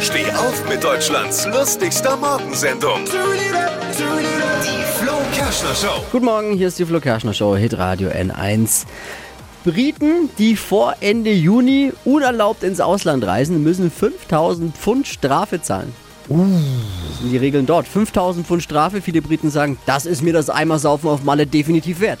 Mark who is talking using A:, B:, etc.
A: Steh auf mit Deutschlands lustigster Morgensendung. Die Flo Kerschner Show.
B: Guten Morgen, hier ist die Flo Kerschner Show, Hitradio N1. Briten, die vor Ende Juni unerlaubt ins Ausland reisen, müssen 5000 Pfund Strafe zahlen. Das sind die Regeln dort. 5000 Pfund Strafe. Viele Briten sagen, das ist mir das Eimersaufen auf Malle definitiv wert.